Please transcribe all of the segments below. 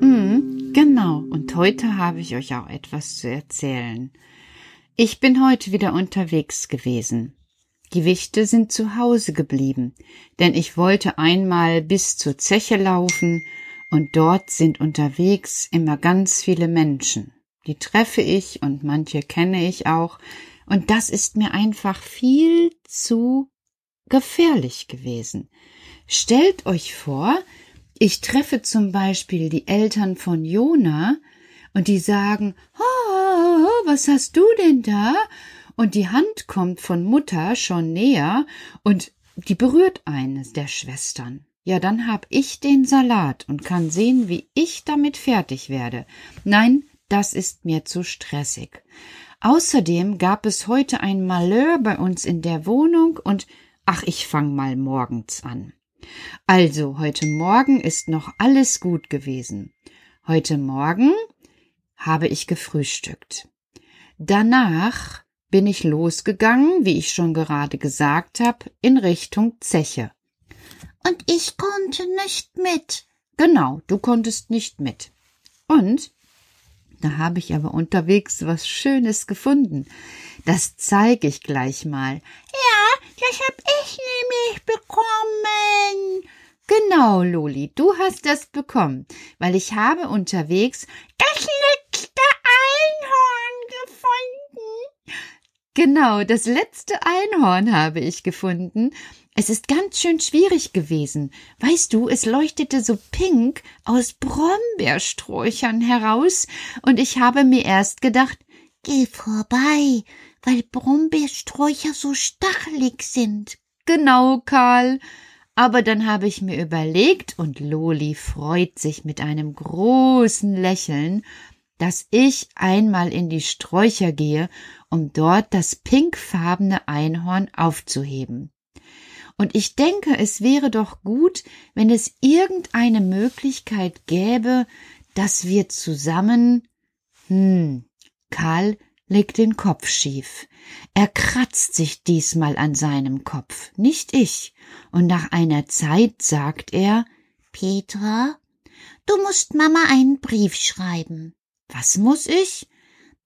Mm, genau, und heute habe ich euch auch etwas zu erzählen. Ich bin heute wieder unterwegs gewesen. Die Wichte sind zu Hause geblieben, denn ich wollte einmal bis zur Zeche laufen, und dort sind unterwegs immer ganz viele Menschen. Die treffe ich und manche kenne ich auch, und das ist mir einfach viel zu gefährlich gewesen. Stellt euch vor, ich treffe zum Beispiel die Eltern von Jona, und die sagen, oh, was hast du denn da? Und die Hand kommt von Mutter schon näher und die berührt eines der Schwestern. Ja, dann hab ich den Salat und kann sehen, wie ich damit fertig werde. Nein, das ist mir zu stressig. Außerdem gab es heute ein Malheur bei uns in der Wohnung und ach, ich fang mal morgens an. Also, heute Morgen ist noch alles gut gewesen. Heute Morgen habe ich gefrühstückt. Danach bin ich losgegangen, wie ich schon gerade gesagt habe, in Richtung Zeche. Und ich konnte nicht mit. Genau, du konntest nicht mit. Und da habe ich aber unterwegs was Schönes gefunden. Das zeige ich gleich mal. Ja, das hab ich nämlich bekommen. Genau, Loli, du hast das bekommen, weil ich habe unterwegs das letzte Einhorn gefunden. Genau, das letzte Einhorn habe ich gefunden. Es ist ganz schön schwierig gewesen. Weißt du, es leuchtete so pink aus Brombeersträuchern heraus, und ich habe mir erst gedacht, Geh vorbei, weil Brombeersträucher so stachelig sind. Genau, Karl. Aber dann habe ich mir überlegt, und Loli freut sich mit einem großen Lächeln, dass ich einmal in die Sträucher gehe, um dort das pinkfarbene Einhorn aufzuheben. Und ich denke, es wäre doch gut, wenn es irgendeine Möglichkeit gäbe, dass wir zusammen. Hm, Karl legt den Kopf schief. Er kratzt sich diesmal an seinem Kopf, nicht ich. Und nach einer Zeit sagt er Petra, du musst Mama einen Brief schreiben. Was muss ich?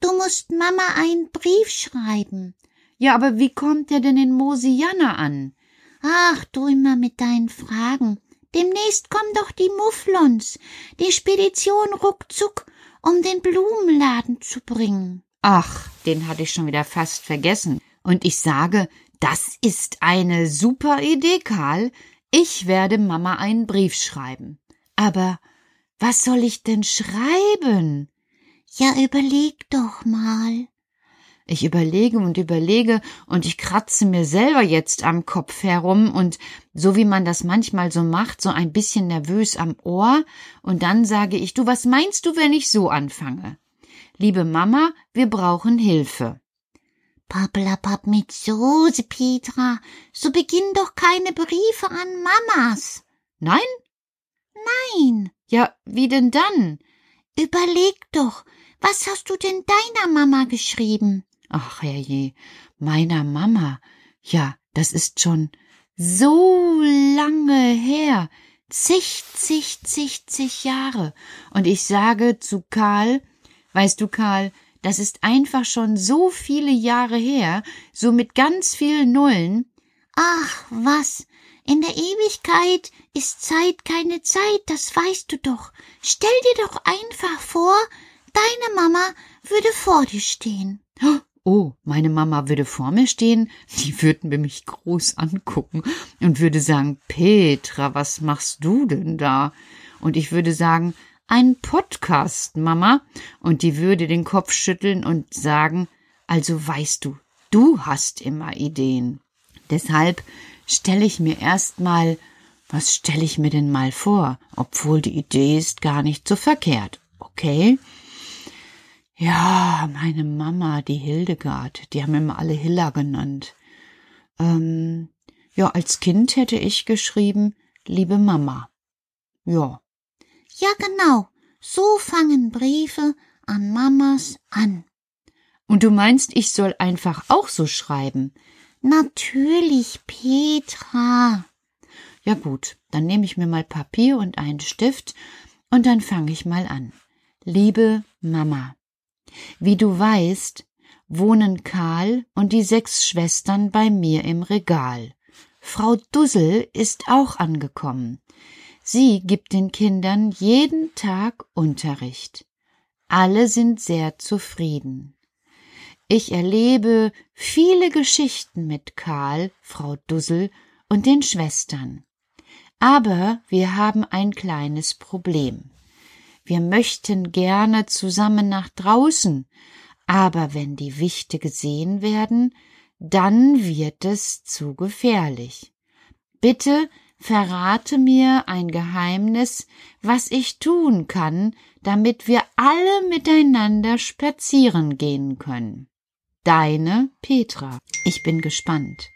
Du musst Mama einen Brief schreiben. Ja, aber wie kommt er denn in Mosianna an? Ach, du immer mit deinen Fragen. Demnächst kommen doch die Mufflons, die Spedition ruckzuck, um den Blumenladen zu bringen. Ach, den hatte ich schon wieder fast vergessen. Und ich sage, das ist eine super Idee, Karl. Ich werde Mama einen Brief schreiben. Aber was soll ich denn schreiben? Ja, überleg doch mal. Ich überlege und überlege und ich kratze mir selber jetzt am Kopf herum und so wie man das manchmal so macht, so ein bisschen nervös am Ohr und dann sage ich, du, was meinst du, wenn ich so anfange? Liebe Mama, wir brauchen Hilfe. Pappelapapp mit Soße, Petra. So beginnen doch keine Briefe an Mamas. Nein? Nein. Ja, wie denn dann? Überleg doch, was hast du denn deiner Mama geschrieben? Ach herrje, meiner Mama. Ja, das ist schon so lange her. Zig, zig, Jahre. Und ich sage zu Karl, weißt du, Karl, das ist einfach schon so viele Jahre her, so mit ganz vielen Nullen. Ach, was? In der Ewigkeit ist Zeit keine Zeit, das weißt du doch. Stell dir doch einfach vor, deine Mama würde vor dir stehen. Oh, meine Mama würde vor mir stehen, die würde mich groß angucken und würde sagen, Petra, was machst du denn da? Und ich würde sagen, ein Podcast, Mama, und die würde den Kopf schütteln und sagen, also weißt du, du hast immer Ideen. Deshalb stelle ich mir erstmal, was stelle ich mir denn mal vor, obwohl die Idee ist gar nicht so verkehrt, okay? Ja, meine Mama, die Hildegard, die haben immer alle Hilla genannt. Ähm, ja, als Kind hätte ich geschrieben, liebe Mama. Ja, ja, genau. So fangen Briefe an Mamas an. Und du meinst, ich soll einfach auch so schreiben? Natürlich, Petra. Ja gut, dann nehme ich mir mal Papier und einen Stift und dann fange ich mal an. Liebe Mama, wie du weißt, wohnen Karl und die sechs Schwestern bei mir im Regal. Frau Dussel ist auch angekommen. Sie gibt den Kindern jeden Tag Unterricht. Alle sind sehr zufrieden. Ich erlebe viele Geschichten mit Karl, Frau Dussel und den Schwestern. Aber wir haben ein kleines Problem. Wir möchten gerne zusammen nach draußen, aber wenn die Wichte gesehen werden, dann wird es zu gefährlich. Bitte verrate mir ein Geheimnis, was ich tun kann, damit wir alle miteinander spazieren gehen können. Deine Petra. Ich bin gespannt.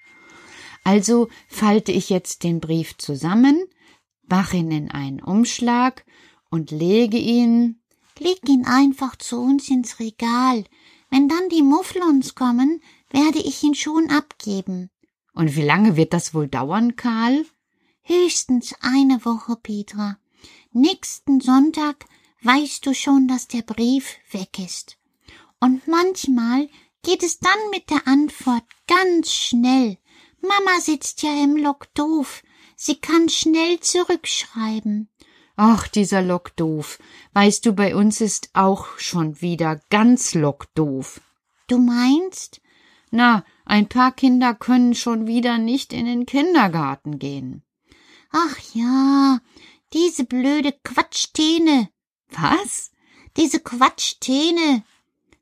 Also falte ich jetzt den Brief zusammen, mache ihn in einen Umschlag und lege ihn. Leg ihn einfach zu uns ins Regal. Wenn dann die Mufflons kommen, werde ich ihn schon abgeben. Und wie lange wird das wohl dauern, Karl? Höchstens eine Woche, Petra. Nächsten Sonntag weißt du schon, dass der Brief weg ist. Und manchmal geht es dann mit der Antwort ganz schnell. Mama sitzt ja im Lok doof. Sie kann schnell zurückschreiben. Ach, dieser Lok doof. Weißt du, bei uns ist auch schon wieder ganz Lok doof. Du meinst? Na, ein paar Kinder können schon wieder nicht in den Kindergarten gehen. Ach ja, diese blöde Quatschtäne. Was? Diese Quatschtäne.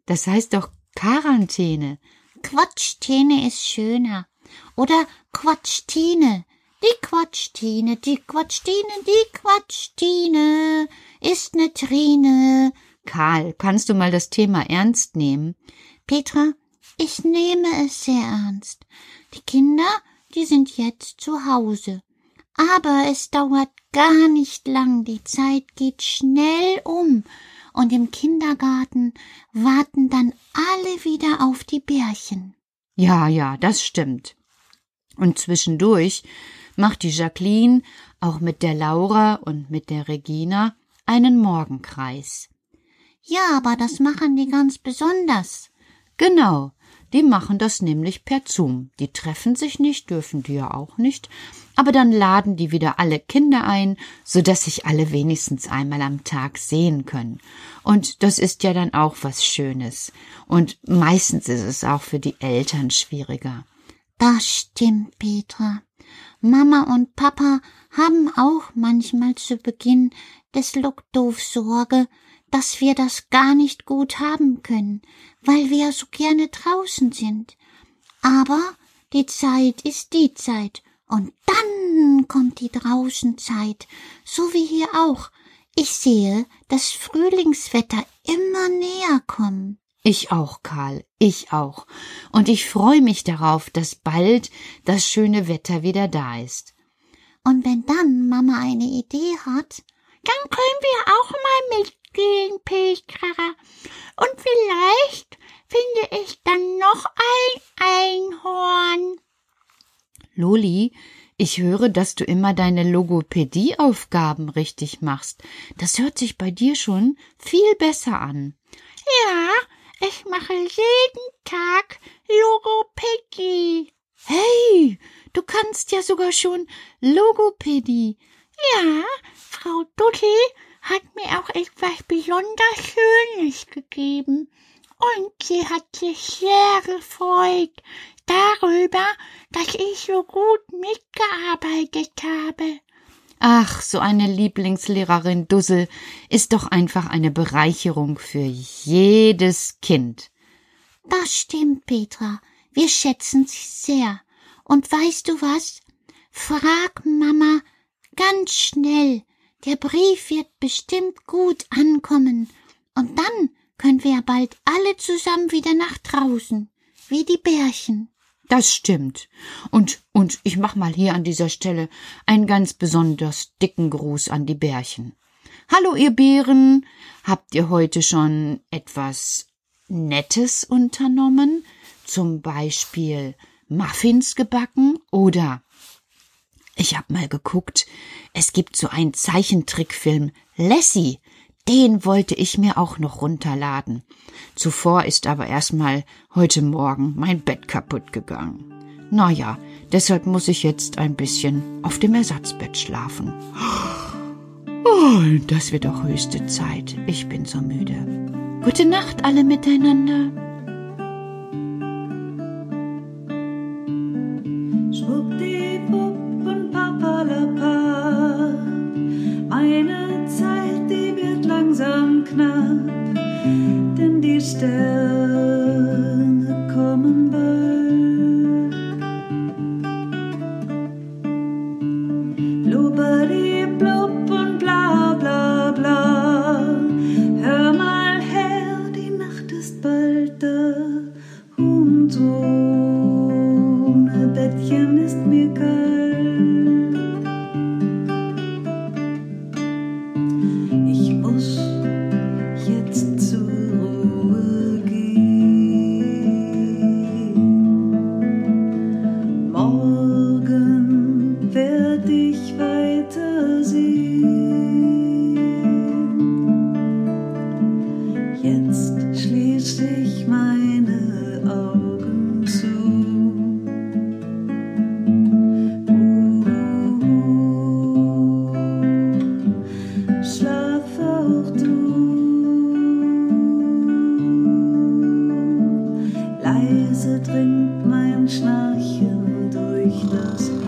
Das heißt doch Quarantäne. Quatschtäne ist schöner. Oder Quatschtine. Die Quatschtine, die Quatschtine, die Quatschtine ist ne Trine. Karl, kannst du mal das Thema ernst nehmen? Petra, ich nehme es sehr ernst. Die Kinder, die sind jetzt zu Hause. Aber es dauert gar nicht lang, die Zeit geht schnell um, und im Kindergarten warten dann alle wieder auf die Bärchen. Ja, ja, das stimmt. Und zwischendurch macht die Jacqueline auch mit der Laura und mit der Regina einen Morgenkreis. Ja, aber das machen die ganz besonders. Genau, die machen das nämlich per Zoom. Die treffen sich nicht, dürfen die ja auch nicht. Aber dann laden die wieder alle Kinder ein, so dass sich alle wenigstens einmal am Tag sehen können. Und das ist ja dann auch was Schönes. Und meistens ist es auch für die Eltern schwieriger. Das stimmt, Petra. Mama und Papa haben auch manchmal zu Beginn des Lockdoof Sorge, dass wir das gar nicht gut haben können, weil wir so gerne draußen sind. Aber die Zeit ist die Zeit, und dann kommt die Draußenzeit, so wie hier auch. Ich sehe das Frühlingswetter immer näher kommen. Ich auch, Karl, ich auch. Und ich freue mich darauf, dass bald das schöne Wetter wieder da ist. Und wenn dann Mama eine Idee hat, dann können wir auch mal mitgehen, Petra. Und vielleicht finde ich dann noch ein Einhorn. Loli, ich höre, dass du immer deine Logopädieaufgaben richtig machst. Das hört sich bei dir schon viel besser an. Ja, ich mache jeden Tag Logopädie. Hey, du kannst ja sogar schon Logopädie. Ja, Frau Dutti hat mir auch etwas besonders Schönes gegeben. Und sie hat sich sehr gefreut darüber, dass ich so gut mitgearbeitet habe. Ach, so eine Lieblingslehrerin Dussel ist doch einfach eine Bereicherung für jedes Kind. Das stimmt, Petra. Wir schätzen sie sehr. Und weißt du was? Frag Mama ganz schnell. Der Brief wird bestimmt gut ankommen. Und dann können wir bald alle zusammen wieder nach draußen, wie die Bärchen. Das stimmt. Und, und ich mach mal hier an dieser Stelle einen ganz besonders dicken Gruß an die Bärchen. Hallo, ihr Bären. Habt ihr heute schon etwas Nettes unternommen? Zum Beispiel Muffins gebacken oder ich hab mal geguckt, es gibt so einen Zeichentrickfilm Lassie den wollte ich mir auch noch runterladen. Zuvor ist aber erstmal heute Morgen mein Bett kaputt gegangen. Naja, deshalb muss ich jetzt ein bisschen auf dem Ersatzbett schlafen. Oh, das wird auch höchste Zeit. Ich bin so müde. Gute Nacht alle miteinander. Denn windows.